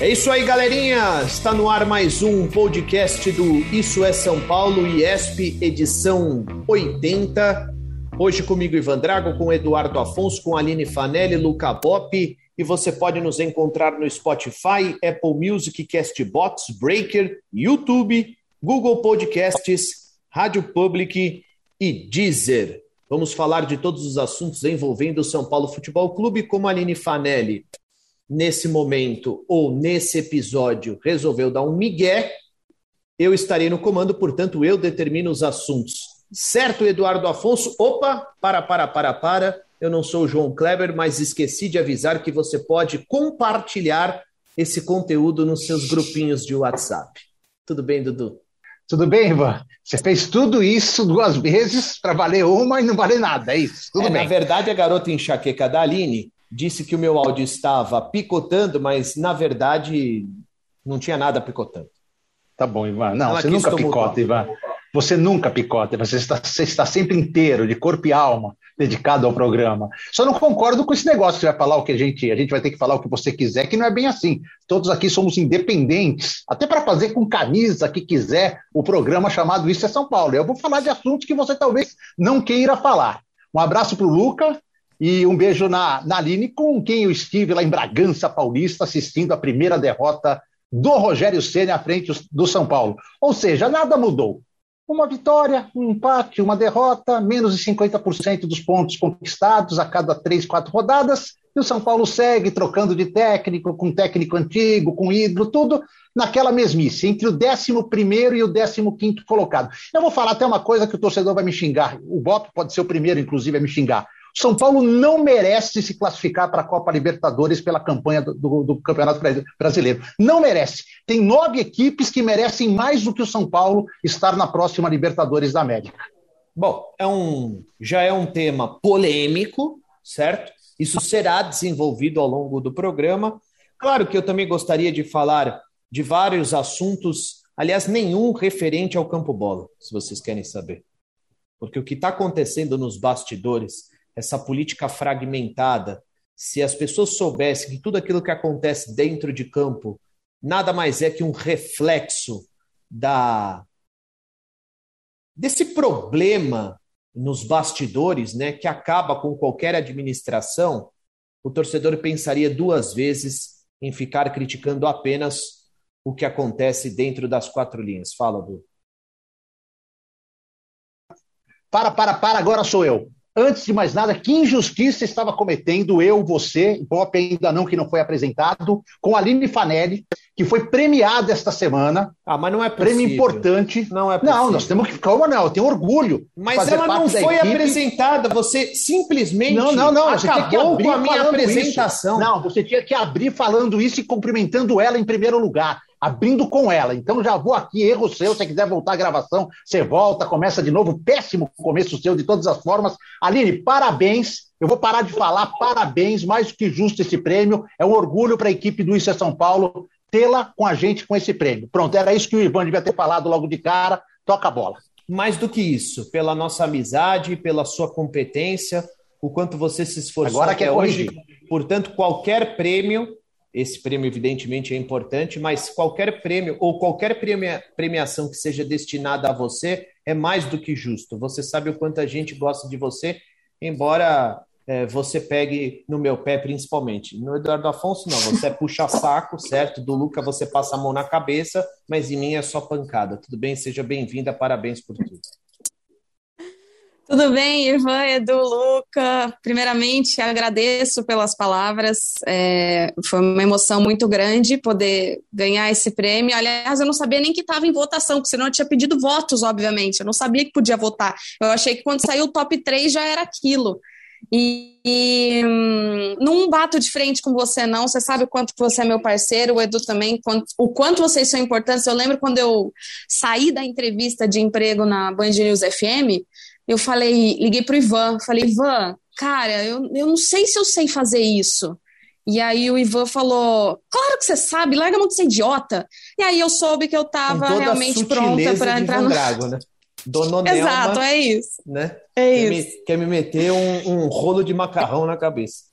É isso aí, galerinha! Está no ar mais um podcast do Isso é São Paulo, IESP, edição 80. Hoje comigo, Ivan Drago, com Eduardo Afonso, com Aline Fanelli, Luca Bop. E você pode nos encontrar no Spotify, Apple Music, Castbox, Breaker, YouTube, Google Podcasts, Rádio Public e Deezer. Vamos falar de todos os assuntos envolvendo o São Paulo Futebol Clube, como Aline Fanelli nesse momento ou nesse episódio resolveu dar um migué, eu estarei no comando, portanto, eu determino os assuntos. Certo, Eduardo Afonso? Opa, para, para, para, para. Eu não sou o João Kleber, mas esqueci de avisar que você pode compartilhar esse conteúdo nos seus grupinhos de WhatsApp. Tudo bem, Dudu? Tudo bem, Ivan? Você fez tudo isso duas vezes para valer uma e não valer nada, é isso? Tudo é, bem. Na verdade, a garota enxaqueca da Aline disse que o meu áudio estava picotando, mas na verdade não tinha nada picotando. Tá bom, Ivan. Não, Ela você nunca picota, Ivan. Você nunca picota, você está, você está sempre inteiro, de corpo e alma, dedicado ao programa. Só não concordo com esse negócio que vai falar o que a gente. A gente vai ter que falar o que você quiser, que não é bem assim. Todos aqui somos independentes, até para fazer com camisa que quiser o programa chamado Isso é São Paulo. Eu vou falar de assuntos que você talvez não queira falar. Um abraço para o Luca, e um beijo na, na Aline, com quem eu estive lá em Bragança Paulista, assistindo a primeira derrota do Rogério Ceni à frente do São Paulo. Ou seja, nada mudou. Uma vitória, um empate, uma derrota, menos de 50% dos pontos conquistados a cada três, quatro rodadas, e o São Paulo segue trocando de técnico, com técnico antigo, com ídolo, tudo naquela mesmice, entre o 11 e o 15 colocado. Eu vou falar até uma coisa que o torcedor vai me xingar. O Bop pode ser o primeiro, inclusive, a me xingar. São Paulo não merece se classificar para a Copa Libertadores pela campanha do, do, do, Campeonato Brasileiro. Não merece. Tem nove equipes que merecem mais do que o São Paulo estar na próxima Libertadores da América. Bom, é um, já é um tema polêmico, certo? Isso será desenvolvido ao longo do programa. Claro que eu também gostaria de falar de vários assuntos, aliás, nenhum referente ao campo bola, se vocês querem saber. Porque o que está acontecendo nos bastidores essa política fragmentada, se as pessoas soubessem que tudo aquilo que acontece dentro de campo nada mais é que um reflexo da desse problema nos bastidores, né, que acaba com qualquer administração, o torcedor pensaria duas vezes em ficar criticando apenas o que acontece dentro das quatro linhas. Fala, Du. Para, para, para, agora sou eu. Antes de mais nada, que injustiça estava cometendo eu, você, Pop ainda não, que não foi apresentado, com a Aline Fanelli, que foi premiada esta semana. Ah, mas não é possível. Prêmio importante. Não é possível. Não, nós temos que. Calma, não, eu tenho orgulho. Mas ela não foi apresentada, você simplesmente não, não, não, você tinha que abrir com a minha apresentação. Isso. Não, você tinha que abrir falando isso e cumprimentando ela em primeiro lugar abrindo com ela. Então já vou aqui, erro seu. Se você quiser voltar à gravação, você volta, começa de novo. Péssimo começo seu, de todas as formas. Aline, parabéns. Eu vou parar de falar, parabéns, mais do que justo esse prêmio. É um orgulho para a equipe do Isso é São Paulo tê-la com a gente com esse prêmio. Pronto, era isso que o Ivan devia ter falado logo de cara. Toca a bola. Mais do que isso, pela nossa amizade, pela sua competência, o quanto você se esforçou Agora até hoje. Portanto, qualquer prêmio esse prêmio, evidentemente, é importante, mas qualquer prêmio ou qualquer premia, premiação que seja destinada a você é mais do que justo. Você sabe o quanto a gente gosta de você, embora é, você pegue no meu pé, principalmente. No Eduardo Afonso, não. Você é puxa saco, certo? Do Luca você passa a mão na cabeça, mas em mim é só pancada. Tudo bem? Seja bem-vinda. Parabéns por tudo. Tudo bem, Ivan, Edu, Luca? Primeiramente, agradeço pelas palavras. É, foi uma emoção muito grande poder ganhar esse prêmio. Aliás, eu não sabia nem que estava em votação, porque senão eu tinha pedido votos, obviamente. Eu não sabia que podia votar. Eu achei que quando saiu o top 3 já era aquilo. E, e hum, não bato de frente com você, não. Você sabe o quanto você é meu parceiro, o Edu também, quanto, o quanto vocês são importantes. Eu lembro quando eu saí da entrevista de emprego na Band News FM eu falei, liguei pro Ivan, falei, Ivan, cara, eu, eu não sei se eu sei fazer isso. E aí o Ivan falou, claro que você sabe, larga a mão de ser idiota. E aí eu soube que eu estava realmente pronta para entrar no... Drago, né? Dona Exato, é isso. Né? É quer isso. Me, quer me meter um, um rolo de macarrão na cabeça.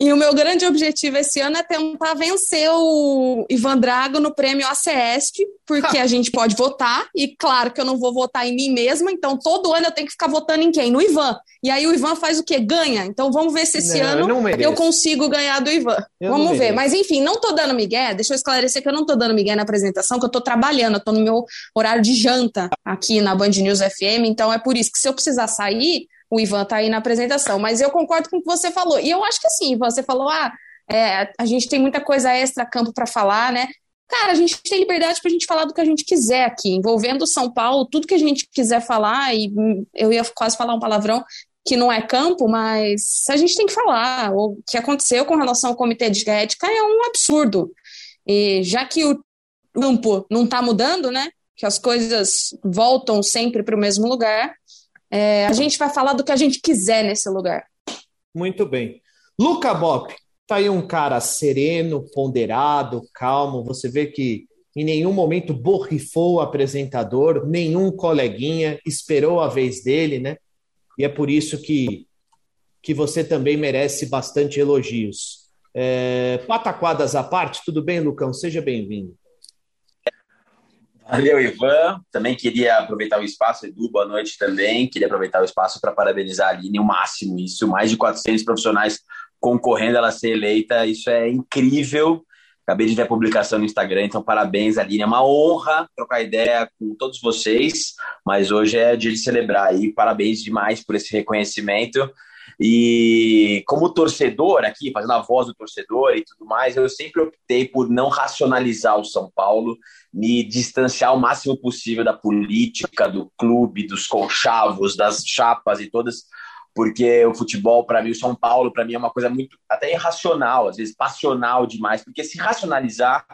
E o meu grande objetivo esse ano é tentar vencer o Ivan Drago no prêmio ACESP, porque a gente pode votar, e claro que eu não vou votar em mim mesma, então todo ano eu tenho que ficar votando em quem? No Ivan. E aí o Ivan faz o quê? Ganha. Então vamos ver se esse não, ano eu, eu, consigo ganhar do Ivan. Eu vamos ver. Mas enfim, não tô dando migué, deixa eu esclarecer que eu não tô dando migué na apresentação, que eu tô trabalhando, eu tô no meu horário de janta aqui na Band News FM, então é por isso que se eu precisar sair, o Ivan está aí na apresentação. Mas eu concordo com o que você falou. E eu acho que assim, Ivan, você falou, ah, é, a gente tem muita coisa extra campo para falar, né? Cara, a gente tem liberdade para a gente falar do que a gente quiser aqui, envolvendo São Paulo, tudo que a gente quiser falar, e eu ia quase falar um palavrão que não é campo, mas a gente tem que falar. O que aconteceu com relação ao comitê de ética é um absurdo. E já que o campo não está mudando, né? Que as coisas voltam sempre para o mesmo lugar, é, a gente vai falar do que a gente quiser nesse lugar. Muito bem. Luca Bop, tá aí um cara sereno, ponderado, calmo. Você vê que em nenhum momento borrifou o apresentador, nenhum coleguinha esperou a vez dele, né? E é por isso que, que você também merece bastante elogios. É, pataquadas à parte, tudo bem, Lucão? Seja bem-vindo. Valeu, Ivan. Também queria aproveitar o espaço, Edu, boa noite também. Queria aproveitar o espaço para parabenizar a Aline, o máximo. Isso, mais de 400 profissionais concorrendo a ela ser eleita, isso é incrível. Acabei de ver a publicação no Instagram, então parabéns, Aline. É uma honra trocar ideia com todos vocês, mas hoje é dia de celebrar aí. Parabéns demais por esse reconhecimento. E como torcedor aqui, fazendo a voz do torcedor e tudo mais, eu sempre optei por não racionalizar o São Paulo, me distanciar o máximo possível da política, do clube, dos conchavos, das chapas e todas, porque o futebol, para mim, o São Paulo, para mim, é uma coisa muito até irracional, às vezes passional demais, porque se racionalizar,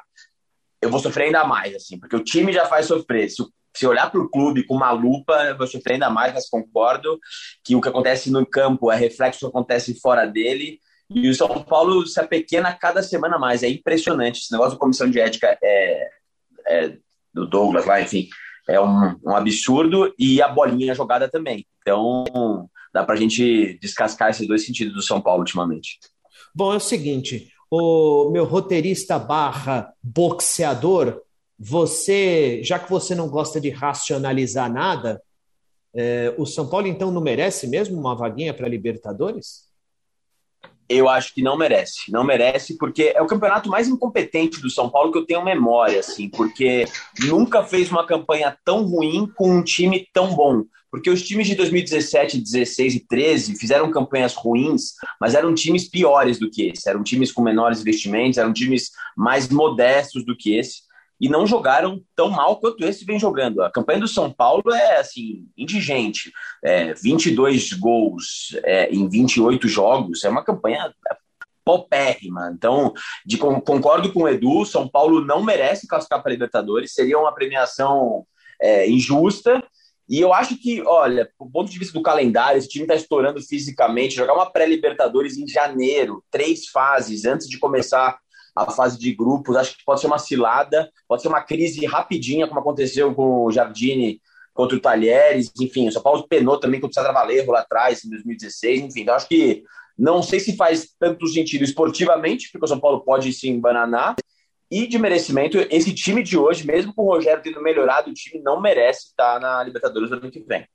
eu vou sofrer ainda mais, assim, porque o time já faz sofrer. Se o se olhar para o clube com uma lupa, você sofrer ainda mais, mas concordo que o que acontece no campo é reflexo que acontece fora dele. E o São Paulo se apequena cada semana mais. É impressionante. Esse negócio da comissão de ética é, é do Douglas lá, enfim, é um, um, absurdo. E a bolinha jogada também. Então, dá para a gente descascar esses dois sentidos do São Paulo ultimamente. Bom, é o seguinte, o meu roteirista barra boxeador você, já que você não gosta de racionalizar nada, é, o São Paulo então não merece mesmo uma vaguinha para Libertadores? Eu acho que não merece, não merece, porque é o campeonato mais incompetente do São Paulo que eu tenho memória, assim, porque nunca fez uma campanha tão ruim com um time tão bom. Porque os times de 2017, 16 e 13 fizeram campanhas ruins, mas eram times piores do que esse, eram times com menores investimentos, eram times mais modestos do que esse e não jogaram tão mal quanto esse vem jogando. A campanha do São Paulo é assim indigente, é, 22 gols é, em 28 jogos, é uma campanha popérrima. Então, de, concordo com o Edu, São Paulo não merece classificar para a Libertadores, seria uma premiação é, injusta. E eu acho que, olha, do ponto de vista do calendário, esse time está estourando fisicamente. Jogar uma pré-Libertadores em janeiro, três fases antes de começar a fase de grupos. Acho que pode ser uma cilada, pode ser uma crise rapidinha, como aconteceu com o Jardine contra o Talheres. Enfim, o São Paulo penou também contra o César Valerro lá atrás, em 2016. Enfim, então acho que não sei se faz tanto sentido esportivamente, porque o São Paulo pode se embananar, e de merecimento, esse time de hoje, mesmo com o Rogério tendo melhorado, o time não merece estar na Libertadores do ano que vem.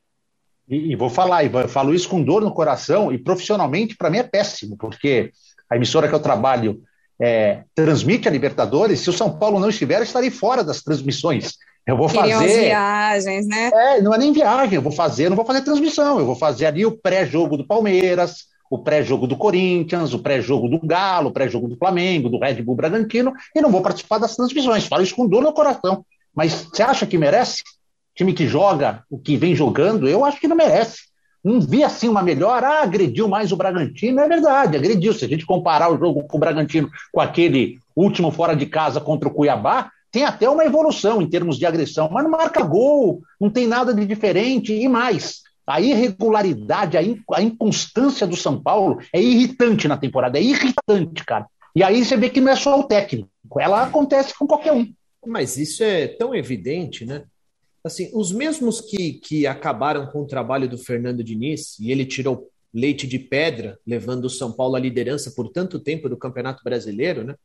E, e vou falar, Ivan, eu falo isso com dor no coração e profissionalmente para mim é péssimo, porque a emissora que eu trabalho é, transmite a Libertadores. Se o São Paulo não estiver, eu estarei fora das transmissões. Eu vou Queriam fazer. viagens, né? É, não é nem viagem, eu vou fazer, não vou fazer transmissão, eu vou fazer ali o pré-jogo do Palmeiras, o pré-jogo do Corinthians, o pré-jogo do Galo, o pré-jogo do Flamengo, do Red Bull Bragantino, e não vou participar das transmissões. Falo isso com dor no coração. Mas você acha que merece? Time que joga o que vem jogando, eu acho que não merece. Não vi assim uma melhora, ah, agrediu mais o Bragantino, é verdade, agrediu. Se a gente comparar o jogo com o Bragantino com aquele último fora de casa contra o Cuiabá, tem até uma evolução em termos de agressão, mas não marca gol, não tem nada de diferente e mais. A irregularidade, a, in, a inconstância do São Paulo é irritante na temporada, é irritante, cara. E aí você vê que não é só o técnico, ela acontece com qualquer um. Mas isso é tão evidente, né? Assim, os mesmos que, que acabaram com o trabalho do Fernando Diniz, e ele tirou leite de pedra, levando o São Paulo à liderança por tanto tempo do Campeonato Brasileiro, né?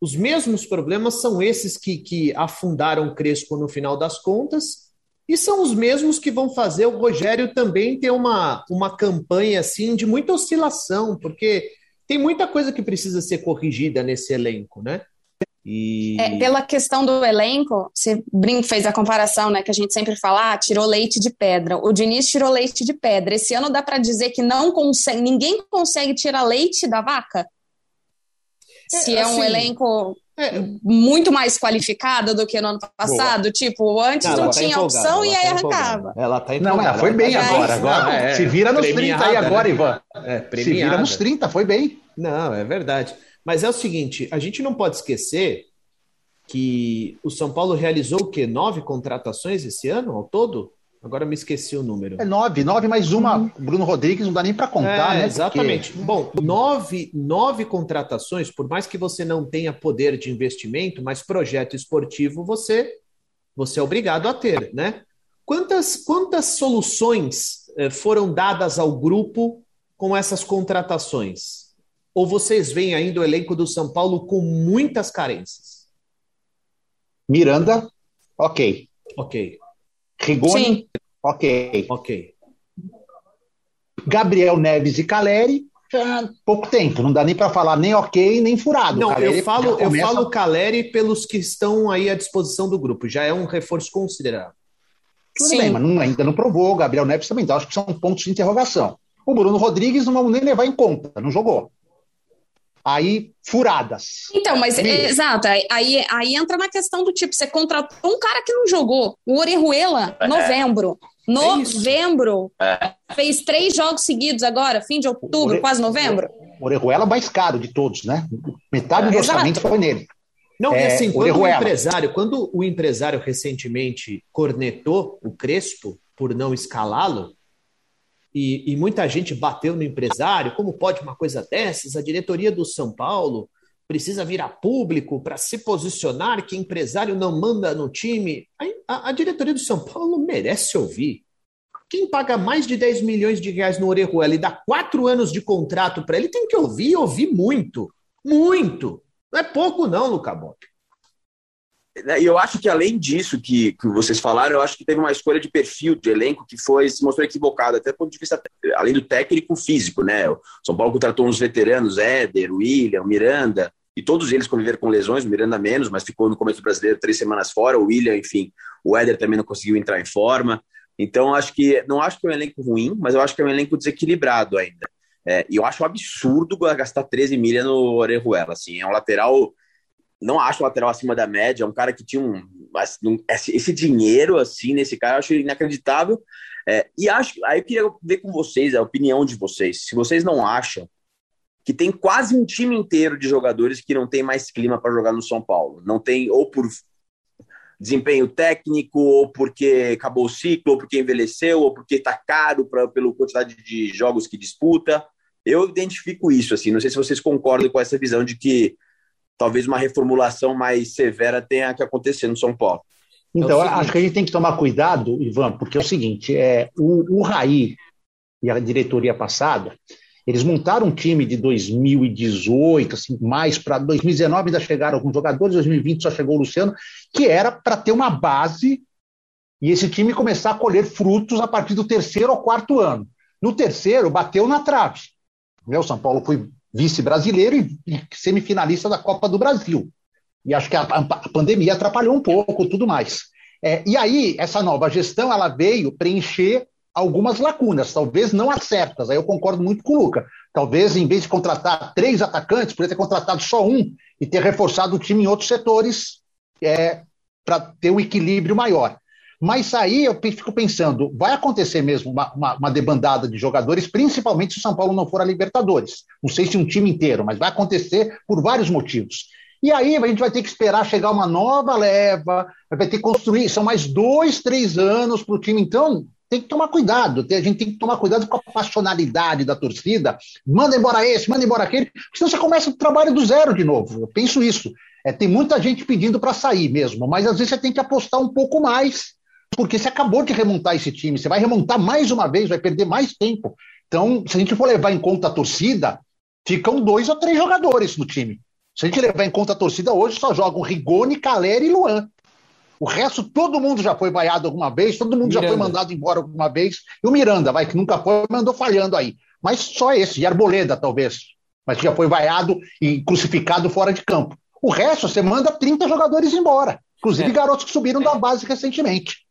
Os mesmos problemas são esses que, que afundaram o Crespo no final das contas, e são os mesmos que vão fazer o Rogério também ter uma, uma campanha assim de muita oscilação, porque tem muita coisa que precisa ser corrigida nesse elenco, né? E... É, pela questão do elenco, você brinca, fez a comparação, né? Que a gente sempre fala, ah, tirou leite de pedra. O Diniz tirou leite de pedra. Esse ano dá para dizer que não consegue, ninguém consegue tirar leite da vaca? É, Se é, assim, um elenco é, muito mais qualificado do que no ano passado, boa. tipo, antes não, não tá tinha opção e aí tá arrancava. Ela tá Não, ela foi bem tá agora. agora é, se vira nos 30 aí agora, né? Ivan. É, se vira nos 30, foi bem. Não, é verdade. Mas é o seguinte, a gente não pode esquecer que o São Paulo realizou o quê? Nove contratações esse ano ao todo? Agora me esqueci o número. É nove, nove mais uma. Uhum. Bruno Rodrigues não dá nem para contar, é, né? Exatamente. Porque... Bom, nove, nove contratações, por mais que você não tenha poder de investimento, mas projeto esportivo você, você é obrigado a ter, né? Quantas, quantas soluções eh, foram dadas ao grupo com essas contratações? Ou vocês veem ainda o elenco do São Paulo com muitas carências? Miranda, ok. Ok. Rigoni, Sim. ok. Ok. Gabriel Neves e Caleri, pouco tempo, não dá nem para falar nem ok, nem furado. Não, Caleri eu falo, começa... eu falo Caleri pelos que estão aí à disposição do grupo, já é um reforço considerável. Tudo Sim. bem, mas não, ainda não provou, Gabriel Neves também, então acho que são pontos de interrogação. O Bruno Rodrigues não vamos nem levar em conta, não jogou aí furadas. Então, mas é, exato, aí, aí entra na questão do tipo, você contratou um cara que não jogou, o Orejuela, é. novembro. Novembro. É. Fez três jogos seguidos agora, fim de outubro, Ore... quase novembro. O Orejuela mais caro de todos, né? Metade do orçamento foi nele. Não, é, e assim, quando o empresário, quando o empresário recentemente cornetou o Crespo por não escalá-lo, e, e, muita gente bateu no empresário. Como pode uma coisa dessas? A diretoria do São Paulo precisa vir a público para se posicionar que empresário não manda no time. A, a, diretoria do São Paulo merece ouvir. Quem paga mais de 10 milhões de reais no Orejuela e dá quatro anos de contrato para ele tem que ouvir ouvir muito. Muito. Não é pouco, não, Luca Bob. Né, e eu acho que além disso que, que vocês falaram, eu acho que teve uma escolha de perfil de elenco que foi se mostrou equivocada, até do ponto de vista, além do técnico físico, né? O São Paulo contratou uns veteranos, Éder, William, Miranda, e todos eles conviveram com lesões, o Miranda menos, mas ficou no começo do brasileiro três semanas fora, o William, enfim, o Éder também não conseguiu entrar em forma. Então, acho que não acho que é um elenco ruim, mas eu acho que é um elenco desequilibrado ainda. É, e eu acho um absurdo gastar 13 milha no Orejuela. Assim, é um lateral não acho o lateral acima da média, é um cara que tinha um, esse dinheiro assim nesse cara, eu acho inacreditável. É, e acho, aí eu queria ver com vocês a opinião de vocês. Se vocês não acham que tem quase um time inteiro de jogadores que não tem mais clima para jogar no São Paulo, não tem ou por desempenho técnico, ou porque acabou o ciclo, ou porque envelheceu, ou porque está caro pra, pela quantidade de jogos que disputa. Eu identifico isso, assim. Não sei se vocês concordam com essa visão de que talvez uma reformulação mais severa tenha que acontecer no São Paulo. Então, é acho que a gente tem que tomar cuidado, Ivan, porque é o seguinte: é, o, o Raí e a diretoria passada, eles montaram um time de 2018, assim, mais para 2019 ainda chegaram alguns jogadores, 2020 só chegou o Luciano, que era para ter uma base e esse time começar a colher frutos a partir do terceiro ou quarto ano. No terceiro, bateu na trave. O São Paulo foi vice-brasileiro e, semifinalista da Copa do Brasil. E acho que a, a pandemia atrapalhou um pouco, tudo mais. É, e aí, essa nova gestão, ela veio preencher algumas lacunas, talvez não as certas, aí eu concordo muito com o Luca. Talvez, em vez de contratar três atacantes, poderia ter contratado só um e ter reforçado o time em outros setores é, para ter um equilíbrio maior. Mas aí eu fico pensando, vai acontecer mesmo uma, uma, uma, debandada de jogadores, principalmente se o São Paulo não for a Libertadores. Não sei se um time inteiro, mas vai acontecer por vários motivos. E aí a gente vai ter que esperar chegar uma nova leva, vai ter que construir, são mais dois, três anos para o time. Então, tem que tomar cuidado, a gente tem que tomar cuidado com a passionalidade da torcida. Manda embora esse, manda embora aquele, senão você começa o trabalho do zero de novo. Eu penso isso. É, tem muita gente pedindo para sair mesmo, mas às vezes você tem que apostar um pouco mais, porque você acabou de remontar esse time, você vai remontar mais uma vez, vai perder mais tempo. Então, se a gente for levar em conta a torcida, ficam dois ou três jogadores no time. Se a gente levar em conta a torcida, hoje só jogam Rigoni, Caleri e Luan. O resto, todo mundo já foi vaiado alguma vez, todo mundo Miranda. já foi mandado embora alguma vez. E o Miranda, vai, que nunca foi, mandou falhando aí. Mas só esse, e Arboleda, talvez. Mas que já foi vaiado e crucificado fora de campo. O resto, você manda 30 jogadores embora. Inclusive é. garotos que subiram da base recentemente.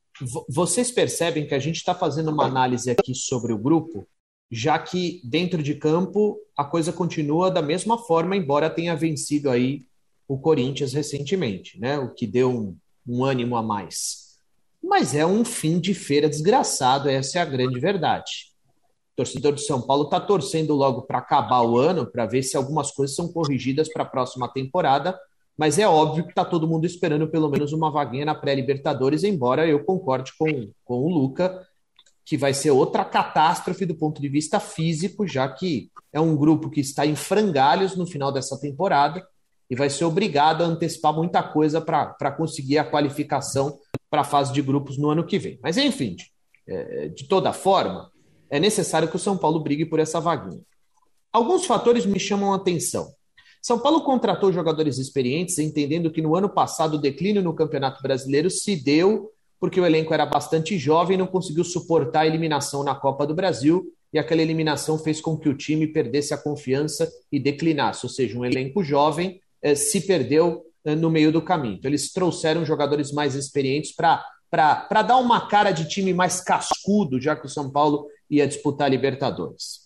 Vocês percebem que a gente está fazendo uma análise aqui sobre o grupo, já que dentro de campo a coisa continua da mesma forma, embora tenha vencido aí o Corinthians recentemente, né? O que deu um, um ânimo a mais. Mas é um fim de feira desgraçado, essa é a grande verdade. O torcedor de São Paulo está torcendo logo para acabar o ano, para ver se algumas coisas são corrigidas para a próxima temporada, mas é óbvio que está todo mundo esperando pelo menos uma vaguinha na pré-Libertadores, embora eu concorde com, com o Luca, que vai ser outra catástrofe do ponto de vista físico, já que é um grupo que está em frangalhos no final dessa temporada e vai ser obrigado a antecipar muita coisa para conseguir a qualificação para a fase de grupos no ano que vem. Mas, enfim, de, é, de toda forma, é necessário que o São Paulo brigue por essa vaguinha. Alguns fatores me chamam a atenção. São Paulo contratou jogadores experientes, entendendo que no ano passado o declínio no Campeonato Brasileiro se deu porque o elenco era bastante jovem e não conseguiu suportar a eliminação na Copa do Brasil, e aquela eliminação fez com que o time perdesse a confiança e declinasse, ou seja, um elenco jovem eh, se perdeu eh, no meio do caminho. Então, eles trouxeram jogadores mais experientes para dar uma cara de time mais cascudo, já que o São Paulo ia disputar a Libertadores.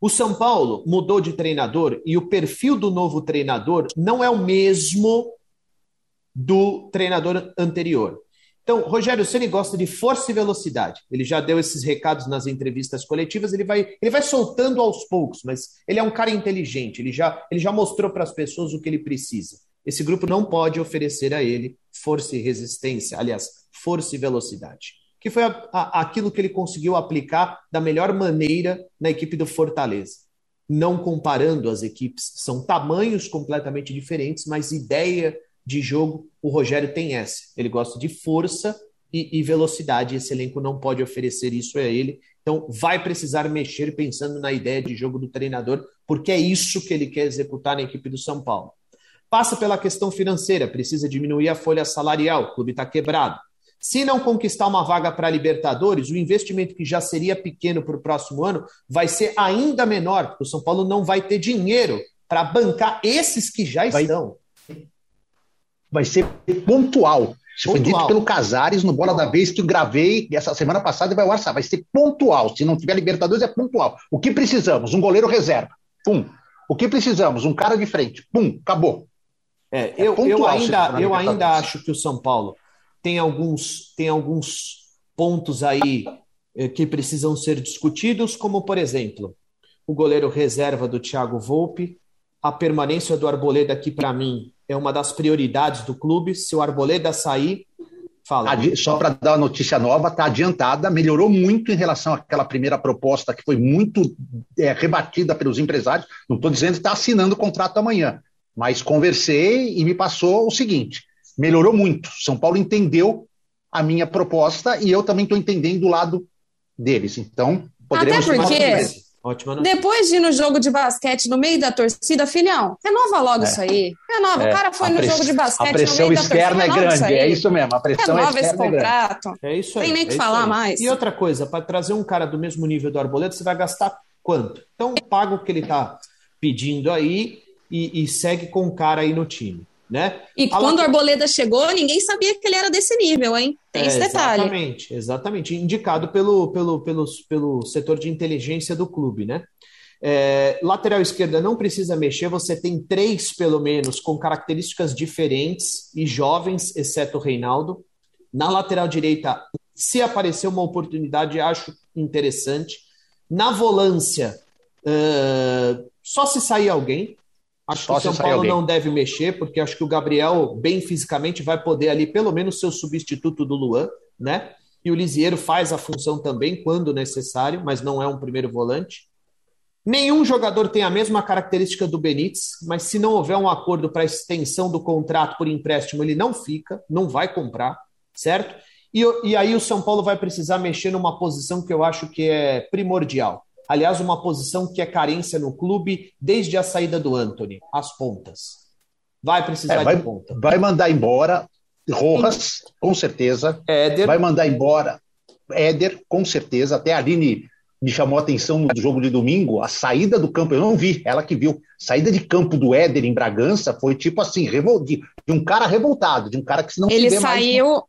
O São Paulo mudou de treinador e o perfil do novo treinador não é o mesmo do treinador anterior. Então, Rogério Ceni gosta de força e velocidade. Ele já deu esses recados nas entrevistas coletivas, ele vai, ele vai soltando aos poucos, mas ele é um cara inteligente, ele já, ele já mostrou para as pessoas o que ele precisa. Esse grupo não pode oferecer a ele força e resistência, aliás, força e velocidade, que foi a, a, aquilo que ele conseguiu aplicar da melhor maneira na equipe do Fortaleza. Não comparando as equipes, são tamanhos completamente diferentes, mas ideia de jogo, o Rogério tem essa. Ele gosta de força e, e velocidade. Esse elenco não pode oferecer isso a ele. Então, vai precisar mexer pensando na ideia de jogo do treinador, porque é isso que ele quer executar na equipe do São Paulo. Passa pela questão financeira, precisa diminuir a folha salarial, o clube está quebrado. Se não conquistar uma vaga para a Libertadores, o investimento que já seria pequeno para o próximo ano vai ser ainda menor, porque o São Paulo não vai ter dinheiro para bancar esses que já vai, estão vai ser pontual. Isso foi dito pelo Casares no Bola da Vez que eu gravei essa semana passada e vai ao Vai ser pontual. Se não tiver Libertadores, é pontual. O que precisamos? Um goleiro reserva. Pum. O que precisamos? Um cara de frente. Pum. Acabou. É, é eu, eu ainda, eu ainda acho que o São Paulo tem alguns, tem alguns pontos aí eh, que precisam ser discutidos, como, por exemplo, o goleiro reserva do Thiago Volpe, a permanência do Arboleda, que para mim é uma das prioridades do clube. Se o Arboleda sair, fala. Só para dar uma notícia nova, está adiantada, melhorou muito em relação àquela primeira proposta que foi muito é, rebatida pelos empresários. Não estou dizendo que está assinando o contrato amanhã, mas conversei e me passou o seguinte: melhorou muito. São Paulo entendeu a minha proposta e eu também estou entendendo do lado deles. Então, poderemos Até porque Ótima notícia. Depois de ir no jogo de basquete no meio da torcida, filhão, renova logo é. isso aí. Renova. É. O cara foi no jogo de basquete. A pressão externa torcida, é grande, é isso mesmo. A pressão renova esse contrato. É, isso aí. Tem nem que é falar mais. E outra coisa, para trazer um cara do mesmo nível do Arboleda, você vai gastar quanto? Então, paga o que ele está pedindo aí e, e segue com o cara aí no time. Né? E a quando o Arboleda chegou, ninguém sabia que ele era desse nível, hein? Tem é, esse detalhe. Exatamente, exatamente. Indicado pelo, pelo, pelo, pelo setor de inteligência do clube, né? É, lateral esquerda não precisa mexer, você tem três, pelo menos, com características diferentes e jovens, exceto o Reinaldo. Na lateral direita, se aparecer uma oportunidade, acho interessante. Na volância, uh, só se sair alguém. Acho Só que o São Paulo não deve mexer, porque acho que o Gabriel, bem fisicamente, vai poder ali, pelo menos, ser o substituto do Luan, né? E o Lisieiro faz a função também, quando necessário, mas não é um primeiro volante. Nenhum jogador tem a mesma característica do Benítez, mas se não houver um acordo para extensão do contrato por empréstimo, ele não fica, não vai comprar, certo? E, e aí o São Paulo vai precisar mexer numa posição que eu acho que é primordial, Aliás, uma posição que é carência no clube desde a saída do Anthony, as pontas. Vai precisar é, vai, de ponta. Vai mandar embora Rojas, com certeza. Éder. Vai mandar embora Éder, com certeza. Até a Aline me chamou a atenção no jogo de domingo, a saída do campo, eu não vi, ela que viu. Saída de campo do Éder em Bragança foi tipo assim, de, de um cara revoltado, de um cara que se não Ele saiu, mais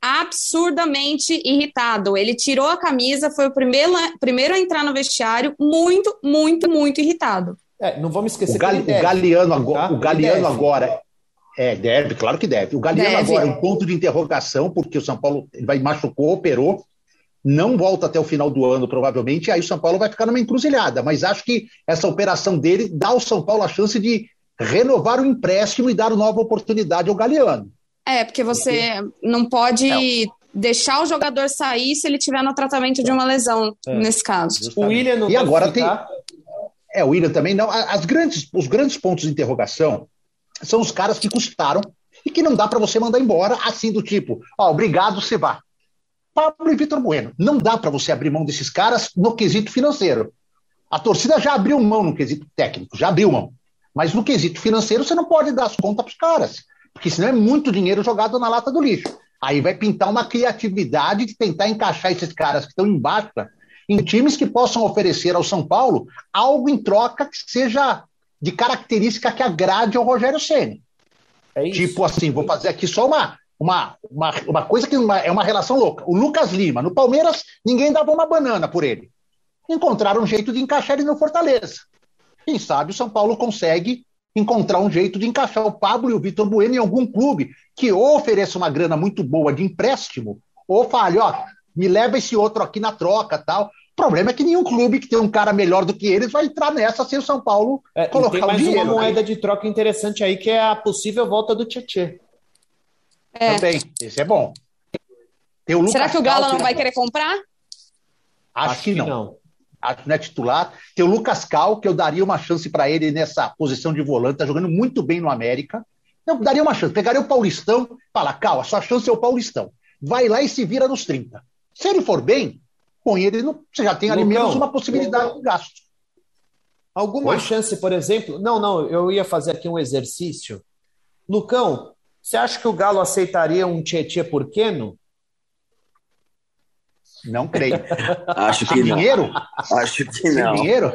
absurdamente irritado. Ele tirou a camisa, foi o primeiro, primeiro a entrar no vestiário, muito, muito, muito irritado. É, não vamos esquecer o, Gal, o Galeano, agora, tá? o Galeano agora é, deve, claro que deve. O Galeano deve. agora é um ponto de interrogação, porque o São Paulo vai machucou, operou, não volta até o final do ano, provavelmente, e aí o São Paulo vai ficar numa encruzilhada. Mas acho que essa operação dele dá ao São Paulo a chance de renovar o empréstimo e dar nova oportunidade ao Galeano. É, porque você não pode é. deixar o jogador sair se ele tiver no tratamento de uma lesão, é. nesse caso. O William não E agora ficar. tem. É, o William também não. As grandes, os grandes pontos de interrogação são os caras que custaram e que não dá para você mandar embora assim do tipo, ó, obrigado, você vá. Pablo e Vitor Bueno. Não dá para você abrir mão desses caras no quesito financeiro. A torcida já abriu mão no quesito técnico, já abriu mão. Mas no quesito financeiro você não pode dar as contas para os caras porque senão é muito dinheiro jogado na lata do lixo. Aí vai pintar uma criatividade de tentar encaixar esses caras que estão embaixo em times que possam oferecer ao São Paulo algo em troca que seja de característica que agrade ao Rogério Ceni. É tipo assim, vou fazer aqui só uma, uma, uma, uma coisa que uma, é uma relação louca. O Lucas Lima, no Palmeiras, ninguém dava uma banana por ele. Encontraram um jeito de encaixar ele no Fortaleza. Quem sabe o São Paulo consegue encontrar um jeito de encaixar o Pablo e o Vitor Bueno em algum clube que ou ofereça uma grana muito boa de empréstimo, ou fale, ó, me leva esse outro aqui na troca tal. O problema é que nenhum clube que tem um cara melhor do que eles vai entrar nessa sem o São Paulo é, colocar tem mais o dinheiro. uma moeda de troca interessante aí, que é a possível volta do Tietchan. É. Também, esse é bom. Será que o Galo não vai querer comprar? Acho, Acho que, não. Que não acho que não é titular. Tem o Lucas Cal, que eu daria uma chance para ele nessa posição de volante, está jogando muito bem no América. Eu daria uma chance, pegaria o Paulistão, fala, Cal, a sua chance é o Paulistão. Vai lá e se vira nos 30. Se ele for bem, põe ele no. Você já tem ali Lucão, menos uma possibilidade de gasto. Alguma Oi? chance, por exemplo? Não, não, eu ia fazer aqui um exercício. Lucão, você acha que o Galo aceitaria um Tietchan por Keno? Não creio. Acho que dinheiro? Não. Acho que não. dinheiro?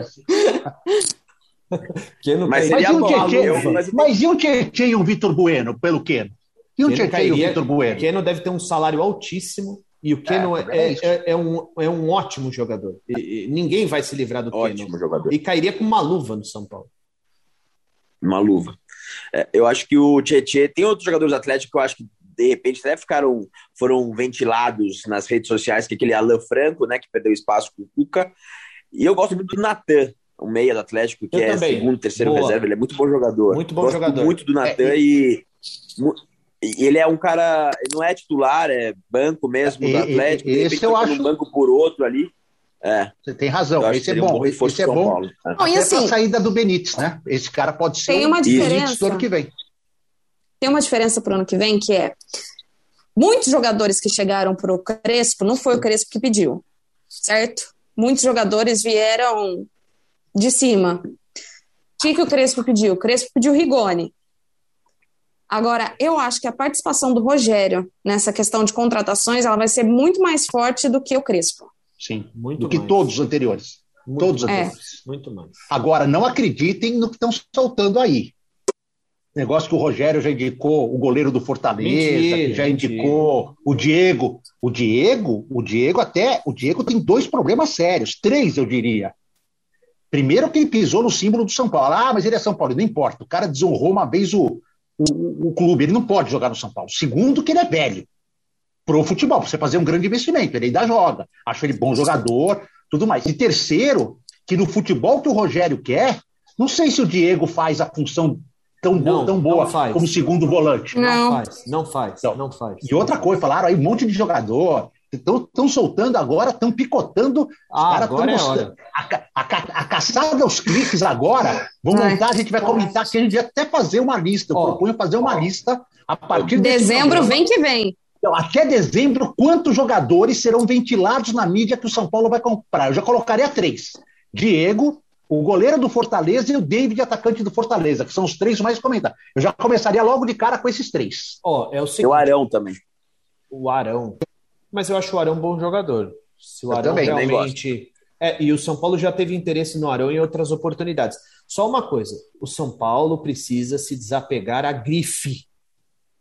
Mas, mas, e um Tietchan, mas, mas e um Tietchan e um Vitor Bueno, pelo Keno? E um Tietchan e o Vitor Bueno? Keno deve ter um salário altíssimo e o Keno é, é, é, é, um, é um ótimo jogador. E, e ninguém vai se livrar do ótimo Keno. Jogador. E cairia com uma luva no São Paulo. Uma luva. É, eu acho que o Tietchan tem outros jogadores atléticos que eu acho que de repente até ficaram, foram ventilados nas redes sociais, que é aquele Alan Franco, né, que perdeu espaço com o Cuca. E eu gosto muito do Natan, o meia do Atlético, que eu é também. segundo, terceiro Boa. reserva, ele é muito bom jogador. Muito bom gosto jogador. muito do Natan é, e... e... ele é um cara, ele não é titular, é banco mesmo do Atlético. E, esse eu acho um banco por outro ali. É. Você tem razão. Esse é bom. Um esse é bom. Paulo, né? Até assim, a saída do Benítez, né? Esse cara pode ser tem uma diferença. do ano que vem tem uma diferença para o ano que vem, que é muitos jogadores que chegaram para o Crespo, não foi o Crespo que pediu, certo? Muitos jogadores vieram de cima. O que, que o Crespo pediu? O Crespo pediu Rigoni. Agora, eu acho que a participação do Rogério nessa questão de contratações ela vai ser muito mais forte do que o Crespo. Sim, muito do que todos os anteriores. Muito todos os anteriores. É. Muito mais. Agora, não acreditem no que estão soltando aí. Negócio que o Rogério já indicou, o goleiro do Fortaleza, mentira, já indicou mentira. o Diego. O Diego, o Diego até, o Diego tem dois problemas sérios, três eu diria. Primeiro que ele pisou no símbolo do São Paulo. Ah, mas ele é São Paulo, não importa. O cara desonrou uma vez o, o, o clube, ele não pode jogar no São Paulo. Segundo que ele é velho pro futebol, pra você fazer um grande investimento, ele ainda joga. Acho ele bom jogador, tudo mais. E terceiro, que no futebol que o Rogério quer, não sei se o Diego faz a função tão, não, tão boa como segundo volante. Não, não faz, não faz, então, não faz. E outra coisa, falaram aí um monte de jogador, estão soltando agora, estão picotando. Ah, agora é hora. A, a, a, caçada aos cliques agora, vamos montar, a gente vai comentar que a gente vai até fazer uma lista. Eu ó, proponho fazer uma ó, lista a partir de. Dezembro vem que vem. Então, até dezembro, quantos jogadores serão ventilados na mídia que o São Paulo vai comprar? Eu já colocaria três: Diego, o goleiro do Fortaleza e o David, atacante do Fortaleza, que são os três mais comentados. Eu já começaria logo de cara com esses três. Ó, oh, é o seguinte, o Arão também. O Arão. Mas eu acho o Arão um bom jogador. Se o eu Arão também, realmente. É, e o São Paulo já teve interesse no Arão em outras oportunidades. Só uma coisa: o São Paulo precisa se desapegar à grife.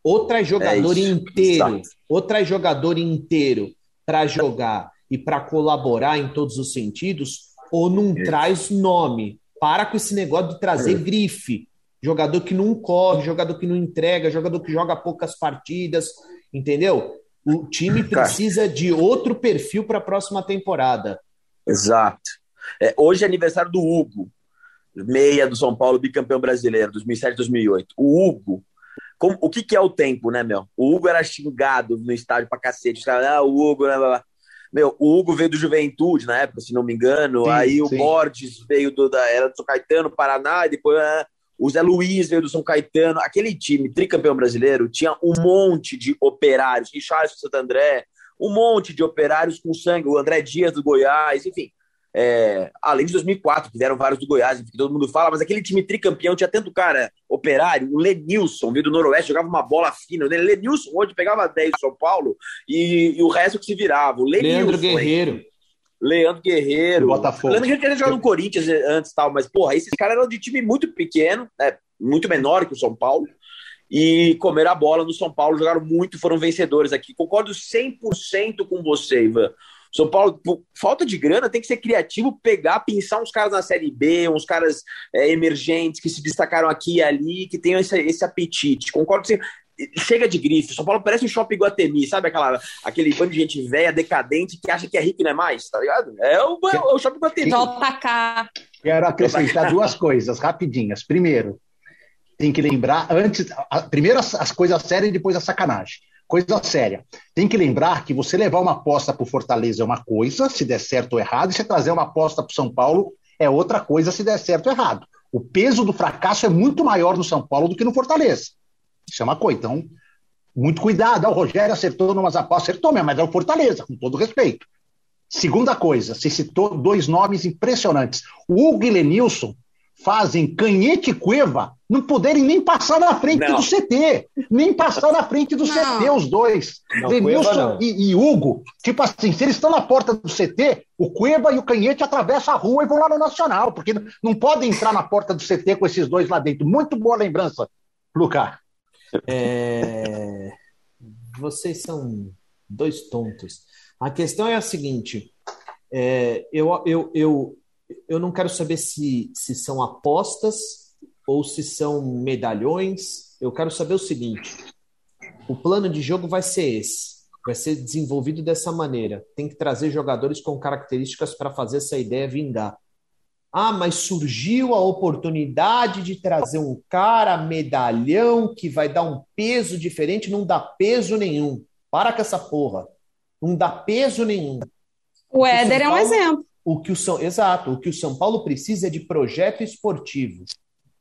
Ou traz jogador é inteiro, Exato. ou traz jogador inteiro para jogar e para colaborar em todos os sentidos, ou não traz nome. Para com esse negócio de trazer grife. Jogador que não corre, jogador que não entrega, jogador que joga poucas partidas, entendeu? O time precisa de outro perfil para a próxima temporada. Exato. É, hoje é aniversário do Hugo, meia do São Paulo, bicampeão brasileiro, 2007-2008. O Hugo, como, o que, que é o tempo, né, meu? O Hugo era xingado no estádio pra cacete. Os caras, ah, o Hugo, blá, blá, blá. Meu, o Hugo veio do Juventude na época, se não me engano. Sim, aí o Borges veio do, da, era do São Caetano, Paraná, e depois ah, o Zé Luiz veio do São Caetano. Aquele time, tricampeão brasileiro, tinha um monte de operários, Richard Santo André, um monte de operários com sangue, o André Dias do Goiás, enfim. É, além de 2004, que vieram vários do Goiás, que todo mundo fala, mas aquele time tricampeão tinha tanto cara operário, o Lenilson, veio do Noroeste, jogava uma bola fina. O Lenilson hoje pegava 10 do São Paulo e, e, o resto que se virava. O Lenilson, Leandro Guerreiro. Leandro Guerreiro. Botafogo. Leandro Guerreiro tinha jogado no Corinthians antes tal, mas, porra, esses caras eram de time muito pequeno, né, muito menor que o São Paulo, e comeram a bola no São Paulo, jogaram muito, foram vencedores aqui. Concordo 100% com você, Ivan. São Paulo, por falta de grana, tem que ser criativo, pegar, pensar uns caras na Série B, uns caras é, emergentes que se destacaram aqui e ali, que tenham esse, esse apetite. Concordo com você chega de grife. São Paulo parece um shopping Guatemi, sabe aquela, aquele bando de gente velha, decadente, que acha que é rico e não é mais, tá ligado? É o, é o shopping Guatemi. Volta cá. Quero acrescentar duas coisas rapidinhas. Primeiro, tem que lembrar, antes, a, primeiro as, as coisas sérias e depois a sacanagem coisa séria. Tem que lembrar que você levar uma aposta para o Fortaleza é uma coisa, se der certo ou errado, e você trazer uma aposta para o São Paulo é outra coisa, se der certo ou errado. O peso do fracasso é muito maior no São Paulo do que no Fortaleza. Isso é uma coisa. Então, muito cuidado. Ah, o Rogério acertou numas apostas, acertou mesmo, mas é o Fortaleza, com todo respeito. Segunda coisa, você citou dois nomes impressionantes. O Hugo fazem Canhete e Cueva não poderem nem passar na frente não. do CT. Nem passar na frente do não. CT, os dois. Não, Denilson e, e, Hugo. Tipo assim, se eles estão na porta do CT, o Cueva e o Canhete atravessam a rua e vão lá no Nacional, porque não podem entrar na porta do CT com esses dois lá dentro. Muito boa lembrança, Lucas. É... Vocês são dois tontos. A questão é a seguinte: é, eu, eu, eu, eu não quero saber se, se são apostas ou se são medalhões. Eu quero saber o seguinte: o plano de jogo vai ser esse. Vai ser desenvolvido dessa maneira. Tem que trazer jogadores com características para fazer essa ideia vingar. Ah, mas surgiu a oportunidade de trazer um cara medalhão que vai dar um peso diferente. Não dá peso nenhum. Para com essa porra. Não dá peso nenhum. O Éder é um exemplo. O que o São, exato, o que o São Paulo precisa é de projeto esportivo.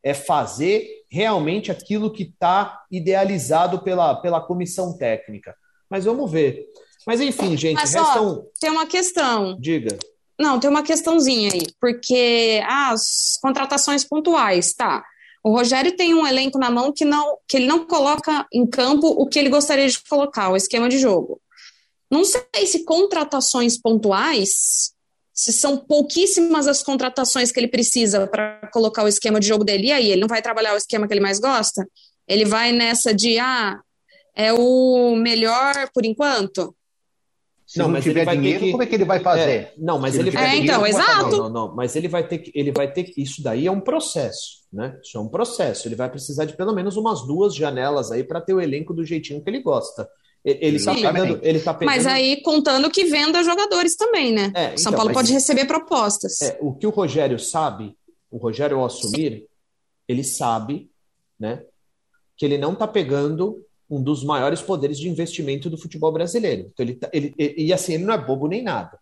É fazer realmente aquilo que está idealizado pela, pela comissão técnica. Mas vamos ver. Mas enfim, gente, Mas, restam... ó, tem uma questão. Diga. Não, tem uma questãozinha aí, porque ah, as contratações pontuais, tá. O Rogério tem um elenco na mão que, não, que ele não coloca em campo o que ele gostaria de colocar, o esquema de jogo. Não sei se contratações pontuais, se são pouquíssimas as contratações que ele precisa para colocar o esquema de jogo dele, e aí ele não vai trabalhar o esquema que ele mais gosta? Ele vai nessa de, ah, é o melhor por enquanto? Se não, não mas tiver dinheiro, que... como é que ele vai fazer? É, não, mas ele vai. É, então, exato. Não, não, mas ele vai ter que, ele vai ter que, isso daí é um processo, né? Isso é um processo. Ele vai precisar de pelo menos umas duas janelas aí para ter o elenco do jeitinho que ele gosta. Ele está pegando, ele tá pegando. Mas aí contando que venda jogadores também, né? É, São então, Paulo pode receber propostas. É, o que o Rogério sabe, o Rogério ao assumir, ele sabe, né, que ele não está pegando um dos maiores poderes de investimento do futebol brasileiro. Então ele, tá, ele, e assim, ele não é bobo nem nada.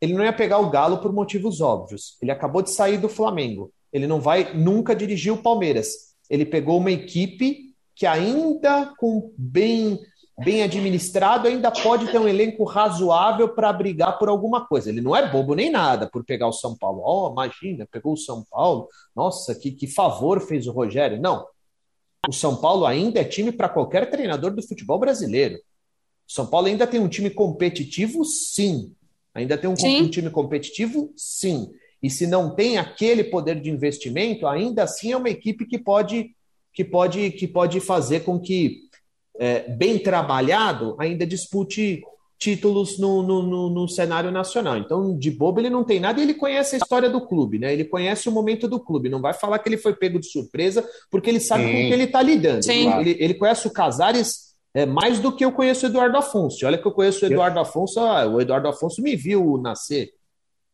Ele não ia pegar o Galo por motivos óbvios. Ele acabou de sair do Flamengo. Ele não vai nunca dirigir o Palmeiras. Ele pegou uma equipe que ainda com bem bem administrado, ainda pode ter um elenco razoável para brigar por alguma coisa. Ele não é bobo nem nada por pegar o São Paulo. Oh, imagina, pegou o São Paulo. Nossa, que, que favor fez o Rogério. Não. O São Paulo ainda é time para qualquer treinador do futebol brasileiro. O São Paulo ainda tem um time competitivo, sim. Ainda tem um, um time competitivo, sim. E se não tem aquele poder de investimento, ainda assim é uma equipe que pode que pode que pode fazer com que é, bem trabalhado, ainda dispute títulos no, no, no, no, cenário nacional. Então, de bobo, ele não tem nada e ele conhece a história do clube, né? Ele conhece o momento do clube. Não vai falar que ele foi pego de surpresa, porque ele sabe Sim. com que ele está lidando. Sim. Ele, ele conhece o Casares é, mais do que eu conheço o Eduardo Afonso. Olha que eu conheço o Eduardo Afonso, ah, o Eduardo Afonso me viu nascer.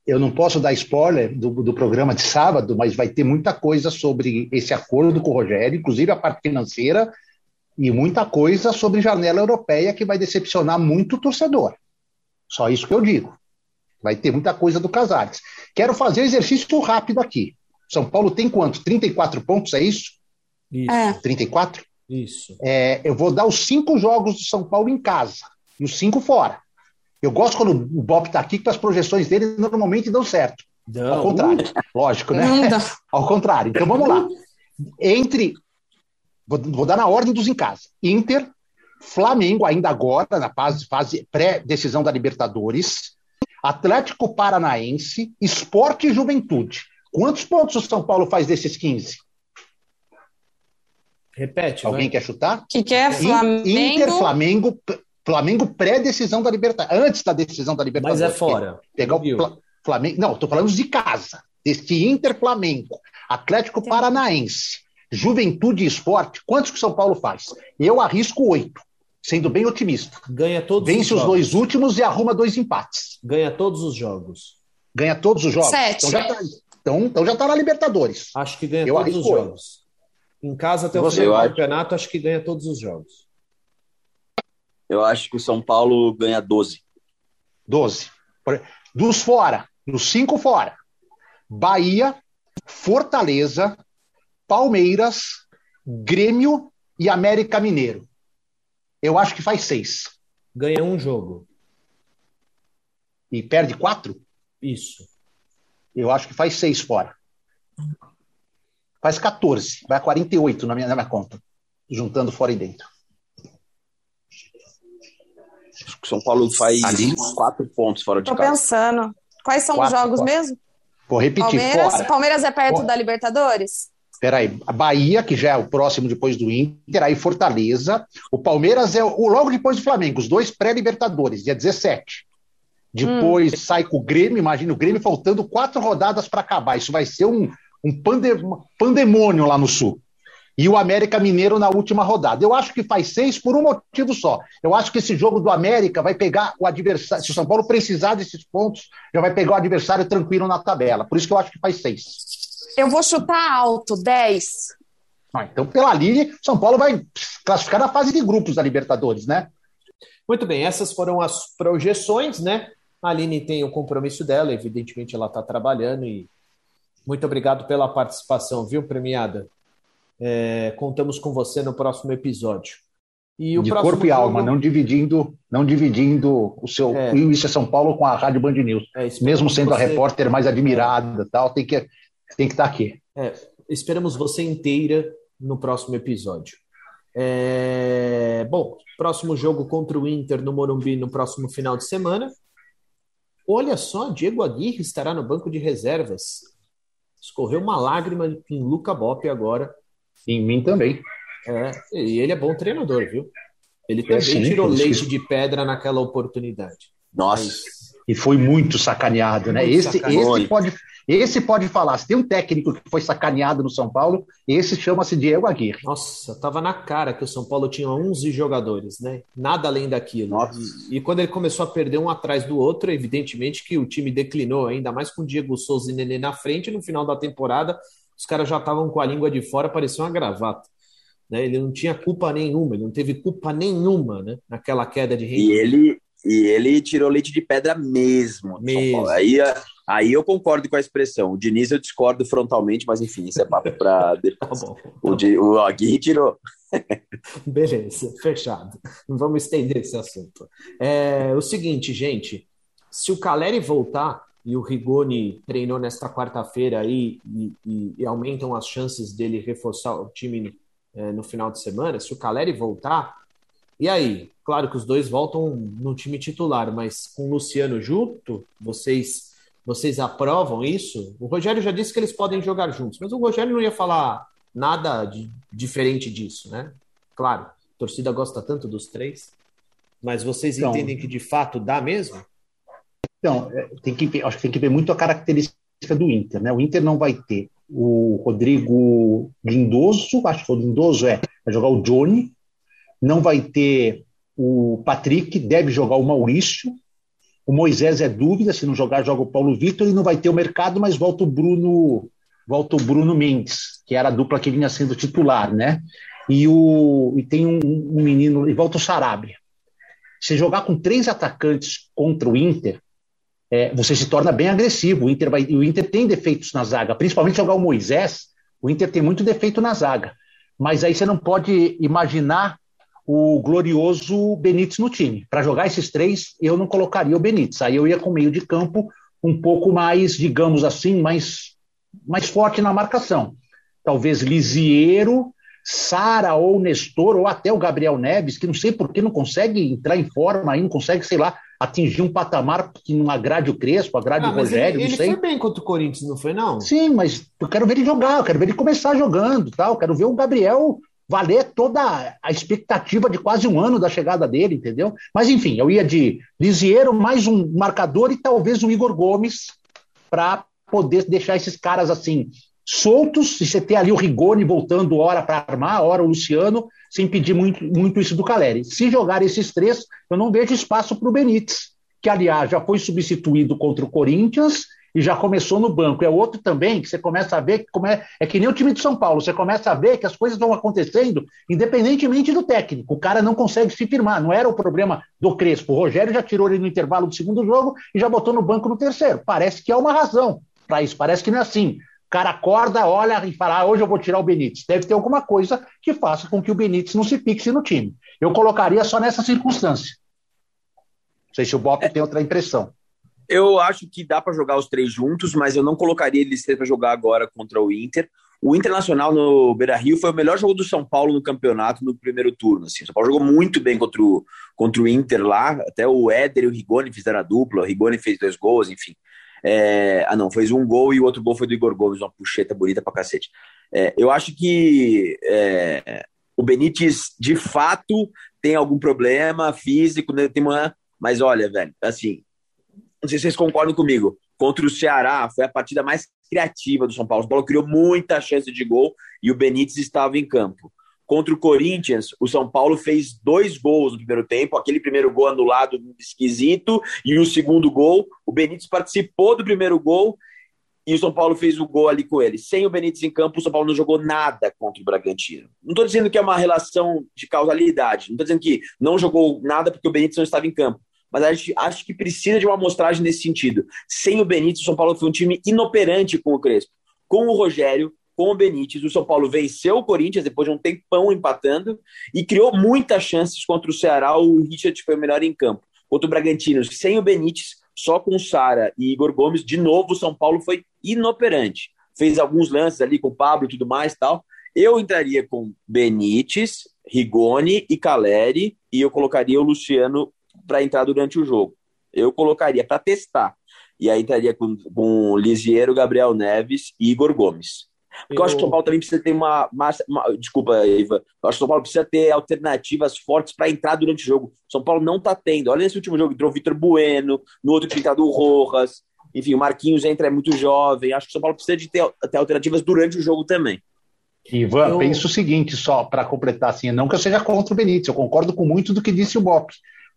Eu não posso dar spoiler do, do programa de sábado, mas vai ter muita coisa sobre esse acordo com o Rogério, inclusive a parte financeira, e muita coisa sobre janela europeia que vai decepcionar muito o torcedor. Só isso que eu digo. Vai ter muita coisa do Casares. Quero fazer um exercício rápido aqui. São Paulo tem quanto? 34 pontos, é isso? Isso. É. 34? Isso. É, eu vou dar os cinco jogos do São Paulo em casa e os cinco fora. Eu gosto quando o Bob está aqui, que as projeções dele normalmente dão certo. Não. Ao contrário, lógico, né? Ao contrário. Então vamos lá. Entre Vou, vou dar na ordem dos em casa. Inter, Flamengo, ainda agora, na fase, fase pré-decisão da Libertadores, Atlético Paranaense, Esporte e Juventude. Quantos pontos o São Paulo faz desses 15? Repete. Alguém vai. quer chutar? Que quer Flamengo. Inter, Flamengo, Flamengo pré-decisão da Libertadores. Antes da decisão da Libertadores. Mas é fora. Pegar o Flamengo. Não, estou falando de casa. Deste Inter, Flamengo, Atlético Paranaense, Juventude e esporte, quantos que o São Paulo faz? Eu arrisco oito, sendo bem otimista. Ganha todos Vence os, os dois últimos e arruma dois empates. Ganha todos os jogos. Ganha todos os jogos? Sete. Então já tá, então, então já tá na Libertadores. Acho que ganha Eu todos os jogos. Em casa até o final do campeonato, acho que ganha todos os jogos. Eu acho que o São Paulo ganha 12. 12. Dos fora, dos cinco fora. Bahia, Fortaleza, Palmeiras, Grêmio e América Mineiro. Eu acho que faz seis. Ganha um jogo. E perde quatro? Isso. Eu acho que faz seis fora. Faz 14. Vai a 48 na minha, na minha conta. Juntando fora e dentro. Acho que São Paulo faz Ali? quatro pontos fora de Tô casa. Tô pensando. Quais são quatro, os jogos quatro. mesmo? Vou repetir. Palmeiras, fora. Palmeiras é perto fora. da Libertadores? Peraí, a Bahia, que já é o próximo depois do Inter, aí Fortaleza. O Palmeiras é o logo depois do Flamengo, os dois pré-Libertadores, dia 17. Depois hum. sai com o Grêmio, imagina o Grêmio faltando quatro rodadas para acabar. Isso vai ser um, um pandemônio lá no Sul. E o América Mineiro na última rodada. Eu acho que faz seis por um motivo só. Eu acho que esse jogo do América vai pegar o adversário. Se o São Paulo precisar desses pontos, já vai pegar o adversário tranquilo na tabela. Por isso que eu acho que faz seis. Eu vou chutar alto, 10. Ah, então, pela linha, São Paulo vai classificar na fase de grupos da Libertadores, né? Muito bem, essas foram as projeções, né? A Aline tem o compromisso dela, evidentemente ela está trabalhando e muito obrigado pela participação, viu, premiada? É, contamos com você no próximo episódio. E o de corpo e jogo... alma, não dividindo, não dividindo o seu é. Isso é São Paulo com a Rádio Band News. É, Mesmo sendo você... a repórter mais admirada, tal, tem que tem que estar tá aqui. É, esperamos você inteira no próximo episódio. É... Bom, próximo jogo contra o Inter no Morumbi no próximo final de semana. Olha só, Diego Aguirre estará no banco de reservas. Escorreu uma lágrima em Luca Bop agora. Em mim também. É, e ele é bom treinador, viu? Ele também é, sim, tirou leite de pedra naquela oportunidade. Nossa. Mas... E foi muito sacaneado, né? Muito esse, sacaneado. esse pode esse pode falar. Se tem um técnico que foi sacaneado no São Paulo, esse chama-se Diego Aguirre. Nossa, tava na cara que o São Paulo tinha 11 jogadores, né? Nada além daquilo. Nossa. E, e quando ele começou a perder um atrás do outro, evidentemente que o time declinou, ainda mais com o Diego Souza e Nenê na frente. No final da temporada, os caras já estavam com a língua de fora, parecia uma gravata. Né? Ele não tinha culpa nenhuma, ele não teve culpa nenhuma né? naquela queda de rendimento. E ele, e ele tirou leite de pedra mesmo. mesmo. Aí Aí eu concordo com a expressão. O Diniz eu discordo frontalmente, mas enfim, isso é papo para depois. tá bom, tá o, o Aguirre tirou. Beleza, fechado. Não vamos estender esse assunto. É o seguinte, gente. Se o Caleri voltar e o Rigoni treinou nesta quarta-feira aí e, e, e, aumentam as chances dele reforçar o time é, no final de semana, se o Caleri voltar, e aí? Claro que os dois voltam no time titular, mas com o Luciano junto, vocês vocês aprovam isso? O Rogério já disse que eles podem jogar juntos, mas o Rogério não ia falar nada de, diferente disso, né? Claro, a torcida gosta tanto dos três, mas vocês então, entendem que de fato dá mesmo? Então, é, tem que acho que tem que ver muito a característica do Inter, né? O Inter não vai ter o Rodrigo Lindoso, acho que o Lindoso é, vai jogar o Johnny, não vai ter o Patrick, deve jogar o Maurício, o Moisés é dúvida, se não jogar, joga o Paulo Vitor e não vai ter o mercado, mas volta o Bruno, volta o Bruno Mendes, que era a dupla que vinha sendo titular, né? E, o, e tem um, um menino, e volta o Sarabia. Se jogar com três atacantes contra o Inter, é, você se torna bem agressivo. O Inter, vai, o Inter tem defeitos na zaga, principalmente jogar o Moisés. O Inter tem muito defeito na zaga. Mas aí você não pode imaginar o glorioso Benítez no time. Para jogar esses três, eu não colocaria o Benítez. Aí eu ia com meio de campo um pouco mais, digamos assim, mais, mais forte na marcação. Talvez Lisiero, Sara ou Nestor, ou até o Gabriel Neves, que não sei por que não consegue entrar em forma aí, não consegue, sei lá, atingir um patamar que não agrade o Crespo, agrade ah, o Rogério, ele, não sei. Ele foi bem contra o Corinthians, não foi não? Sim, mas eu quero ver ele jogar, eu quero ver ele começar jogando, tal, quero ver o Gabriel valer toda a expectativa de quase um ano da chegada dele, entendeu? Mas enfim, eu ia de Lisieiro, mais um marcador e talvez um Igor Gomes para poder deixar esses caras assim soltos, e você ter ali o Rigoni voltando hora para armar, hora o Luciano, sem pedir muito, muito isso do Caleri. Se jogar esses três, eu não vejo espaço para o Benítez, que aliás já foi substituído contra o Corinthians e já começou no banco. É outro também que você começa a ver que como é, é que nem o time de São Paulo, você começa a ver que as coisas vão acontecendo independentemente do técnico. O cara não consegue se firmar. Não era o problema do Crespo. O Rogério já tirou ele no intervalo do segundo jogo e já botou no banco no terceiro. Parece que há uma razão para isso. Parece que não é assim. O cara acorda, olha e fala: ah, hoje eu vou tirar o Benítez. Deve ter alguma coisa que faça com que o Benítez não se fixe no time. Eu colocaria só nessa circunstância. Não sei se o Bop tem outra impressão. Eu acho que dá para jogar os três juntos, mas eu não colocaria eles três para jogar agora contra o Inter. O Internacional no Beira Rio foi o melhor jogo do São Paulo no campeonato no primeiro turno. Assim. O São Paulo jogou muito bem contra o, contra o Inter lá. Até o Éder e o Rigoni fizeram a dupla. O Rigoni fez dois gols, enfim. É... ah, não, fez um gol e o outro gol foi do Igor Gomes, uma puxeta bonita pra cacete. É, eu acho que é... o Benítez, de fato, tem algum problema físico, né? tem uma... mas olha, velho, assim, não sei se vocês concordam comigo, contra o Ceará foi a partida mais criativa do São Paulo. O São Paulo criou muita chance de gol e o Benítez estava em campo. Contra o Corinthians, o São Paulo fez dois gols no primeiro tempo, aquele primeiro gol anulado esquisito e o segundo gol, o Benítez participou do primeiro gol e o São Paulo fez o gol ali com ele. Sem o Benítez em campo, o São Paulo não jogou nada contra o Bragantino. Não estou dizendo que é uma relação de causalidade, não estou dizendo que não jogou nada porque o Benítez não estava em campo mas a gente acho que precisa de uma amostragem nesse sentido. Sem o Benítez, o São Paulo foi um time inoperante com o Crespo. Com o Rogério, com o Benítez. O São Paulo venceu o Corinthians depois de um tempão empatando e criou muitas chances contra o Ceará. O Richard foi o melhor em campo. Contra o Bragantino, sem o Benítez, só com o Sara e Igor Gomes, de novo o São Paulo foi inoperante. Fez alguns lances ali com o Pablo e tudo mais tal. Eu entraria com Benítez, Rigoni e Caleri e eu colocaria o Luciano para entrar durante o jogo. Eu colocaria para testar. E aí entraria com, com Lisiero, Gabriel Neves e Igor Gomes. Porque eu... eu acho que o São Paulo também precisa ter uma, uma, uma, Desculpa, Iva. Eu acho que o São Paulo precisa ter alternativas fortes para entrar durante o jogo. O São Paulo não está tendo. Olha nesse último jogo, entrou o Vitor Bueno, no outro tinha entrado o Rojas. Enfim, o Marquinhos entra, é muito jovem. Acho que o São Paulo precisa de ter, ter alternativas durante o jogo também. Ivan, eu... penso o seguinte, só para completar assim, não que eu seja contra o Benítez, eu concordo com muito do que disse o Bop.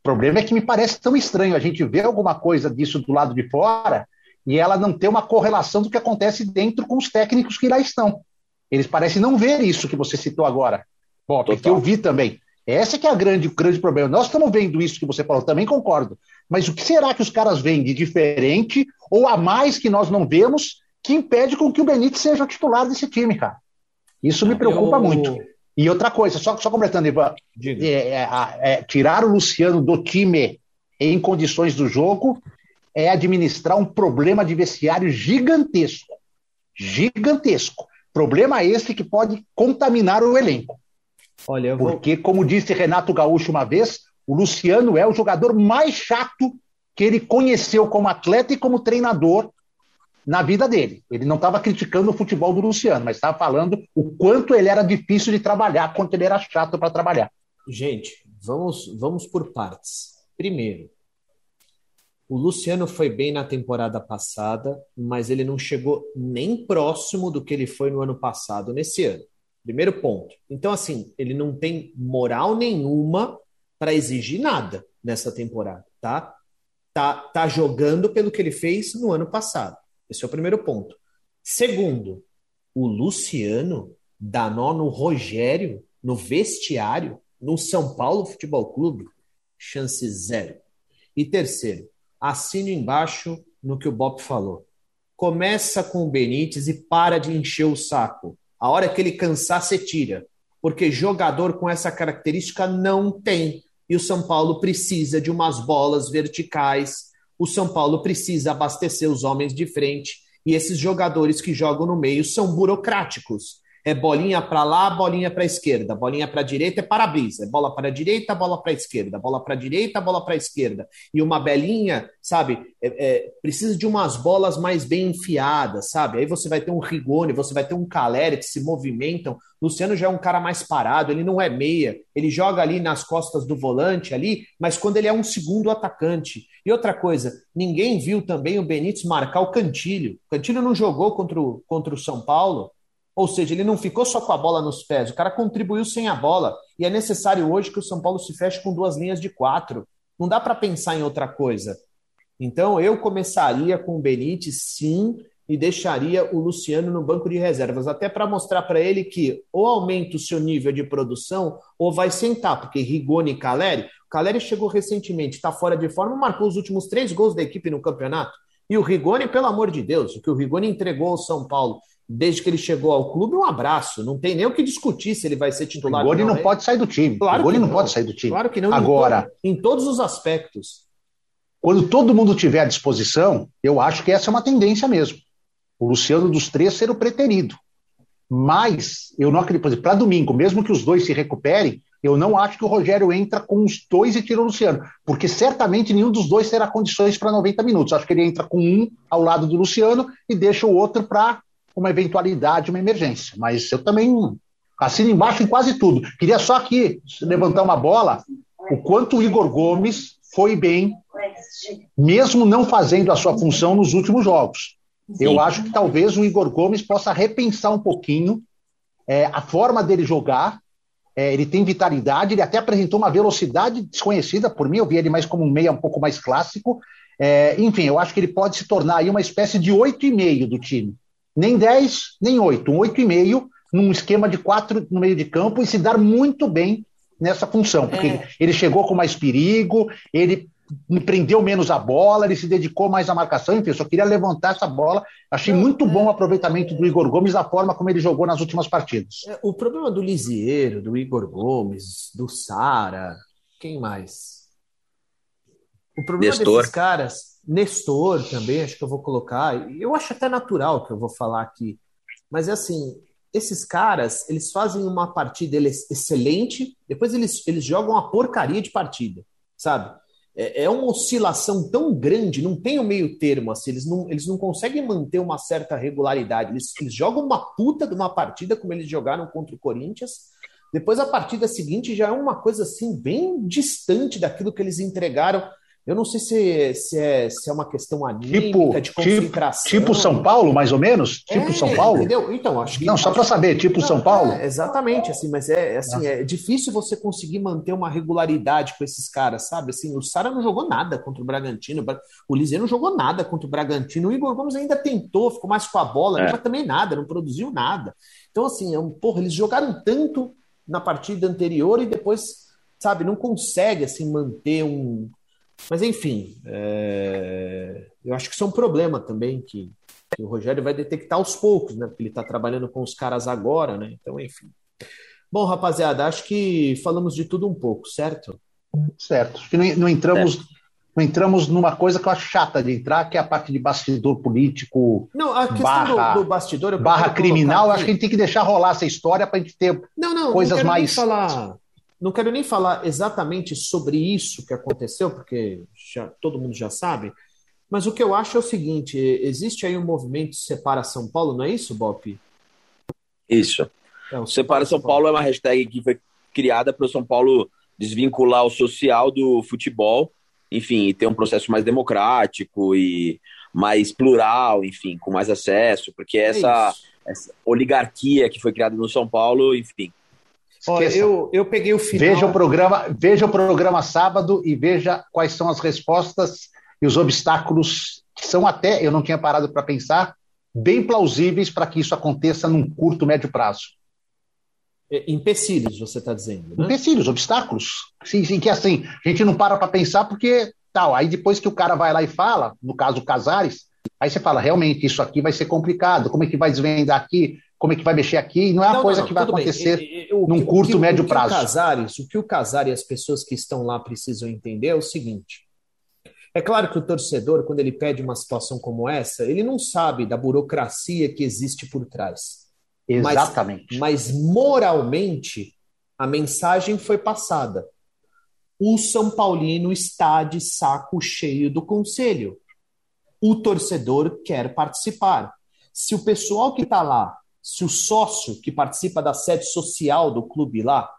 O problema é que me parece tão estranho a gente ver alguma coisa disso do lado de fora e ela não ter uma correlação do que acontece dentro com os técnicos que lá estão. Eles parecem não ver isso que você citou agora, Bop, que eu vi também. Esse que é a grande, o grande problema. Nós estamos vendo isso que você falou, também concordo. Mas o que será que os caras veem de diferente ou a mais que nós não vemos que impede com que o Benítez seja titular desse time, cara? Isso me preocupa eu... muito. E outra coisa, só, só completando, Ivan, é, é, é, tirar o Luciano do time em condições do jogo é administrar um problema de vestiário gigantesco. Gigantesco. Problema esse que pode contaminar o elenco. Olha, vou... Porque, como disse Renato Gaúcho uma vez, o Luciano é o jogador mais chato que ele conheceu como atleta e como treinador na vida dele. Ele não estava criticando o futebol do Luciano, mas estava falando o quanto ele era difícil de trabalhar, quanto ele era chato para trabalhar. Gente, vamos, vamos por partes. Primeiro, o Luciano foi bem na temporada passada, mas ele não chegou nem próximo do que ele foi no ano passado, nesse ano. Primeiro ponto. Então, assim, ele não tem moral nenhuma para exigir nada nessa temporada, tá? Tá, tá jogando pelo que ele fez no ano passado. Esse é o primeiro ponto. Segundo, o Luciano dá nó no Rogério, no vestiário, no São Paulo Futebol Clube, chance zero. E terceiro, assino embaixo no que o Bob falou. Começa com o Benítez e para de encher o saco. A hora que ele cansar, você tira. Porque jogador com essa característica não tem. E o São Paulo precisa de umas bolas verticais o São Paulo precisa abastecer os homens de frente e esses jogadores que jogam no meio são burocráticos. É bolinha para lá, bolinha para esquerda, bolinha para direita é para-brisa, é bola para direita, bola para esquerda, bola para direita, bola para esquerda. E uma belinha, sabe, é, é, precisa de umas bolas mais bem enfiadas, sabe? Aí você vai ter um Rigoni, você vai ter um Caleri que se movimentam. Luciano já é um cara mais parado, ele não é meia, ele joga ali nas costas do volante ali, mas quando ele é um segundo atacante. E outra coisa, ninguém viu também o Benítez marcar o Cantilho. O Cantilho não jogou contra o, contra o São Paulo, ou seja, ele não ficou só com a bola nos pés, o cara contribuiu sem a bola. E é necessário hoje que o São Paulo se feche com duas linhas de quatro. Não dá para pensar em outra coisa. Então eu começaria com o Benítez, sim, e deixaria o Luciano no banco de reservas, até para mostrar para ele que ou aumenta o seu nível de produção ou vai sentar, porque Rigoni e Caleri Caleri chegou recentemente, está fora de forma, marcou os últimos três gols da equipe no campeonato. E o Rigoni, pelo amor de Deus, o que o Rigoni entregou ao São Paulo desde que ele chegou ao clube, um abraço. Não tem nem o que discutir se ele vai ser titular. O não, não pode sair do time. Claro o Rigoni não, não pode sair do time. Claro que não. Agora, em, todos os aspectos. Quando todo mundo tiver à disposição, eu acho que essa é uma tendência mesmo. O Luciano dos três ser o preterido. Mas eu não acredito, para domingo, mesmo que os dois se recuperem, eu não acho que o Rogério entra com os dois e tira o Luciano, porque certamente nenhum dos dois terá condições para 90 minutos. Acho que ele entra com um ao lado do Luciano e deixa o outro para uma eventualidade, uma emergência. Mas eu também assino embaixo em quase tudo. Queria só aqui levantar uma bola, o quanto o Igor Gomes foi bem, mesmo não fazendo a sua função nos últimos jogos. Sim. Eu acho que talvez o Igor Gomes possa repensar um pouquinho é, a forma dele jogar é, ele tem vitalidade, ele até apresentou uma velocidade desconhecida por mim, eu vi ele mais como um meia um pouco mais clássico. É, enfim, eu acho que ele pode se tornar aí uma espécie de 8,5 do time. Nem 10, nem 8, um 8,5 num esquema de quatro no meio de campo e se dar muito bem nessa função, porque é. ele chegou com mais perigo, ele prendeu menos a bola, ele se dedicou mais à marcação, enfim, eu só queria levantar essa bola. Achei muito bom o aproveitamento do Igor Gomes, da forma como ele jogou nas últimas partidas. É, o problema do Lisieiro, do Igor Gomes, do Sara, quem mais? O problema Nestor. desses caras, Nestor também, acho que eu vou colocar, eu acho até natural que eu vou falar aqui, mas é assim, esses caras, eles fazem uma partida excelente, depois eles, eles jogam uma porcaria de partida, sabe? É, é uma oscilação tão grande, não tem o um meio termo, assim, eles não, eles não conseguem manter uma certa regularidade. Eles, eles jogam uma puta de uma partida, como eles jogaram contra o Corinthians, depois a partida seguinte já é uma coisa assim, bem distante daquilo que eles entregaram eu não sei se, se, é, se é uma questão anímica, tipo, de concentração. Tipo, tipo São Paulo, mais ou menos? Tipo é, São Paulo? Entendeu? Então, acho que. Não, só para saber, tipo não, São Paulo? É, exatamente, assim, mas é, assim, é difícil você conseguir manter uma regularidade com esses caras, sabe? Assim, o Sara não jogou nada contra o Bragantino, o Liseu não jogou nada contra o Bragantino, o Igor Gomes ainda tentou, ficou mais com a bola, é. mas também nada, não produziu nada. Então, assim, é um, porra, eles jogaram tanto na partida anterior e depois, sabe, não consegue assim manter um mas, enfim, é... eu acho que isso é um problema também que, que, o Rogério vai detectar aos poucos, né? Porque ele está trabalhando com os caras agora, né? Então, enfim. Bom, rapaziada, acho que falamos de tudo um pouco, certo? Certo. Acho que não, não entramos. Não entramos numa coisa que eu acho chata de entrar, que é a parte de bastidor político. Não, a questão barra, do, do bastidor. barra criminal, acho que a gente tem que deixar rolar essa história para a gente ter não, não, coisas não mais. falar não quero nem falar exatamente sobre isso que aconteceu, porque já, todo mundo já sabe, mas o que eu acho é o seguinte: existe aí um movimento Separa São Paulo, não é isso, Bop? Isso. É, o Separa São Paulo. É uma hashtag que foi criada para o São Paulo desvincular o social do futebol, enfim, e ter um processo mais democrático e mais plural, enfim, com mais acesso, porque é essa, é essa oligarquia que foi criada no São Paulo, enfim, Olha, eu, eu peguei o final. Veja o programa, veja o programa sábado e veja quais são as respostas e os obstáculos que são até, eu não tinha parado para pensar, bem plausíveis para que isso aconteça num curto, médio prazo. É, empecilhos, você está dizendo. Né? Empecilhos, obstáculos. Sim, sim, que assim, a gente não para para pensar porque tal. Aí depois que o cara vai lá e fala, no caso Casares, aí você fala, realmente, isso aqui vai ser complicado, como é que vai desvendar aqui? Como é que vai mexer aqui, não é uma coisa não, que vai acontecer bem. num curto, que, médio o prazo. O Casares, o que o Casares e as pessoas que estão lá precisam entender é o seguinte: é claro que o torcedor, quando ele pede uma situação como essa, ele não sabe da burocracia que existe por trás. Exatamente. Mas, mas moralmente, a mensagem foi passada. O São Paulino está de saco cheio do conselho. O torcedor quer participar. Se o pessoal que está lá se o sócio que participa da sede social do clube lá,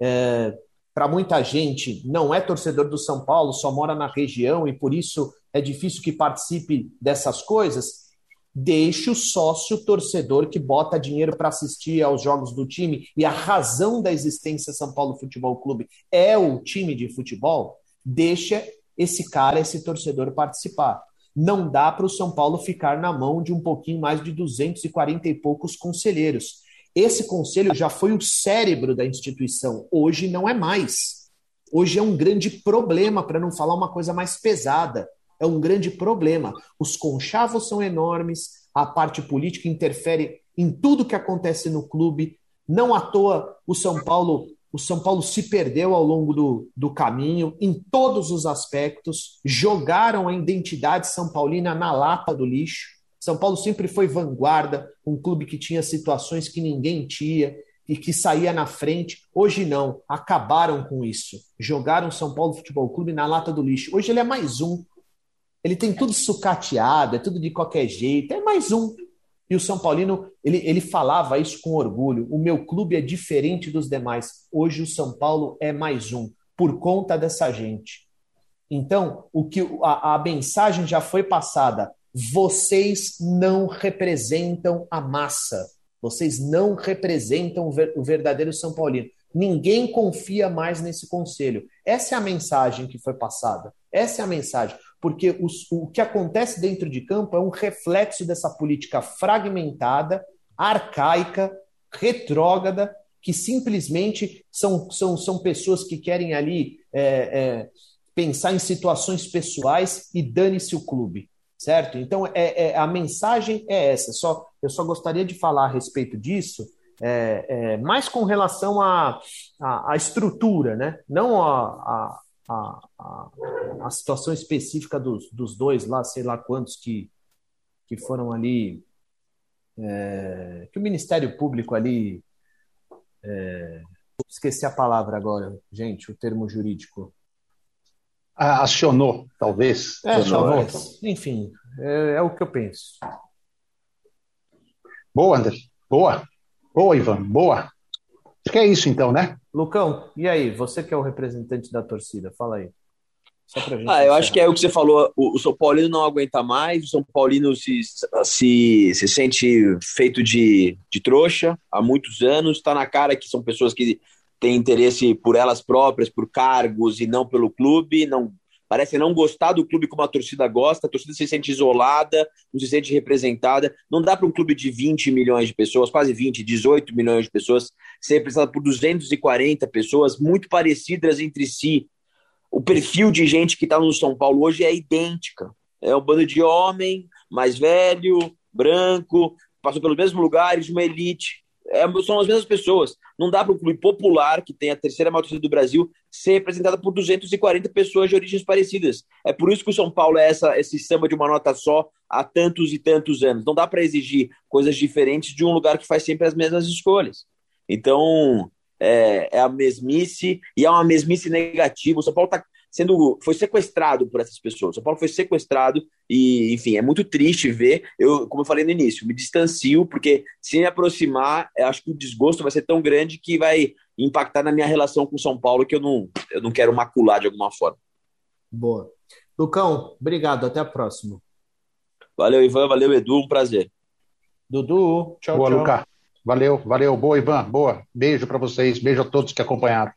é, para muita gente não é torcedor do São Paulo, só mora na região e por isso é difícil que participe dessas coisas, deixe o sócio torcedor que bota dinheiro para assistir aos jogos do time e a razão da existência São Paulo Futebol Clube é o time de futebol, deixa esse cara, esse torcedor participar não dá para o São Paulo ficar na mão de um pouquinho mais de 240 e poucos conselheiros. Esse conselho já foi o cérebro da instituição, hoje não é mais. Hoje é um grande problema, para não falar uma coisa mais pesada. É um grande problema. Os conchavos são enormes, a parte política interfere em tudo que acontece no clube. Não à toa o São Paulo o São Paulo se perdeu ao longo do, do caminho, em todos os aspectos, jogaram a identidade São Paulina na lata do lixo. São Paulo sempre foi vanguarda, um clube que tinha situações que ninguém tinha e que saía na frente. Hoje não, acabaram com isso. Jogaram São Paulo Futebol Clube na lata do lixo. Hoje ele é mais um. Ele tem tudo sucateado, é tudo de qualquer jeito, é mais um. E o São Paulino, ele, ele falava isso com orgulho. O meu clube é diferente dos demais. Hoje o São Paulo é mais um, por conta dessa gente. Então, o que a, a mensagem já foi passada. Vocês não representam a massa. Vocês não representam o verdadeiro São Paulino. Ninguém confia mais nesse conselho. Essa é a mensagem que foi passada. Essa é a mensagem porque os, o que acontece dentro de campo é um reflexo dessa política fragmentada, arcaica, retrógrada, que simplesmente são, são, são pessoas que querem ali é, é, pensar em situações pessoais e dane-se o clube, certo? Então, é, é, a mensagem é essa. Só, eu só gostaria de falar a respeito disso, é, é, mais com relação à a, a, a, estrutura, né? não a, a, a, a, situação específica dos, dos dois lá, sei lá quantos que, que foram ali, é, que o Ministério Público ali, é, esqueci a palavra agora, gente, o termo jurídico. Ah, acionou, talvez. É, talvez. Enfim, é, é, o que eu penso. Boa, André. Boa. Boa, Ivan. Boa. Acho que é isso então, né? Lucão, e aí? Você que é o representante da torcida, fala aí. ah, eu encerrar. acho que é o que você falou. O, o São Paulino não aguenta mais, o São Paulino se, se, se sente feito de, de trouxa há muitos anos. Está na cara que são pessoas que têm interesse por elas próprias, por cargos e não pelo clube. Não parece não gostar do clube como a torcida gosta, a torcida se sente isolada, não se sente representada. Não dá para um clube de 20 milhões de pessoas, quase 20, 18 milhões de pessoas, ser representado por 240 pessoas muito parecidas entre si. O perfil de gente que está no São Paulo hoje é idêntica. É um bando de homem, mais velho, branco, passou pelos mesmos lugares, uma elite é, são as mesmas pessoas. Não dá para um clube popular, que tem a terceira maior torcida do Brasil, ser representado por 240 pessoas de origens parecidas. É por isso que o São Paulo é essa, esse samba de uma nota só há tantos e tantos anos. Não dá para exigir coisas diferentes de um lugar que faz sempre as mesmas escolhas. Então, é, é a mesmice, e é uma mesmice negativa. O São Paulo está sendo foi sequestrado por essas pessoas. São Paulo foi sequestrado e, enfim, é muito triste ver. Eu, como eu falei no início, me distancio porque se me aproximar, acho que o desgosto vai ser tão grande que vai impactar na minha relação com São Paulo que eu não, eu não quero macular de alguma forma. Boa. Lucão, obrigado. Até a próxima. Valeu, Ivan. Valeu, Edu. Um prazer. Dudu, tchau, Boa, tchau. Lucas. Valeu, valeu. Boa, Ivan. Boa. Beijo para vocês. Beijo a todos que acompanharam.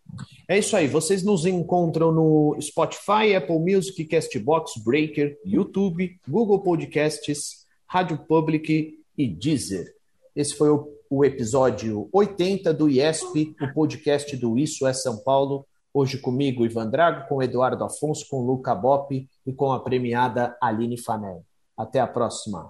É isso aí. Vocês nos encontram no Spotify, Apple Music, Castbox, Breaker, YouTube, Google Podcasts, Rádio Public e Deezer. Esse foi o, o episódio 80 do IESP, o podcast do Isso é São Paulo. Hoje comigo, Ivan Drago, com Eduardo Afonso, com Luca Bop e com a premiada Aline Fanel. Até a próxima.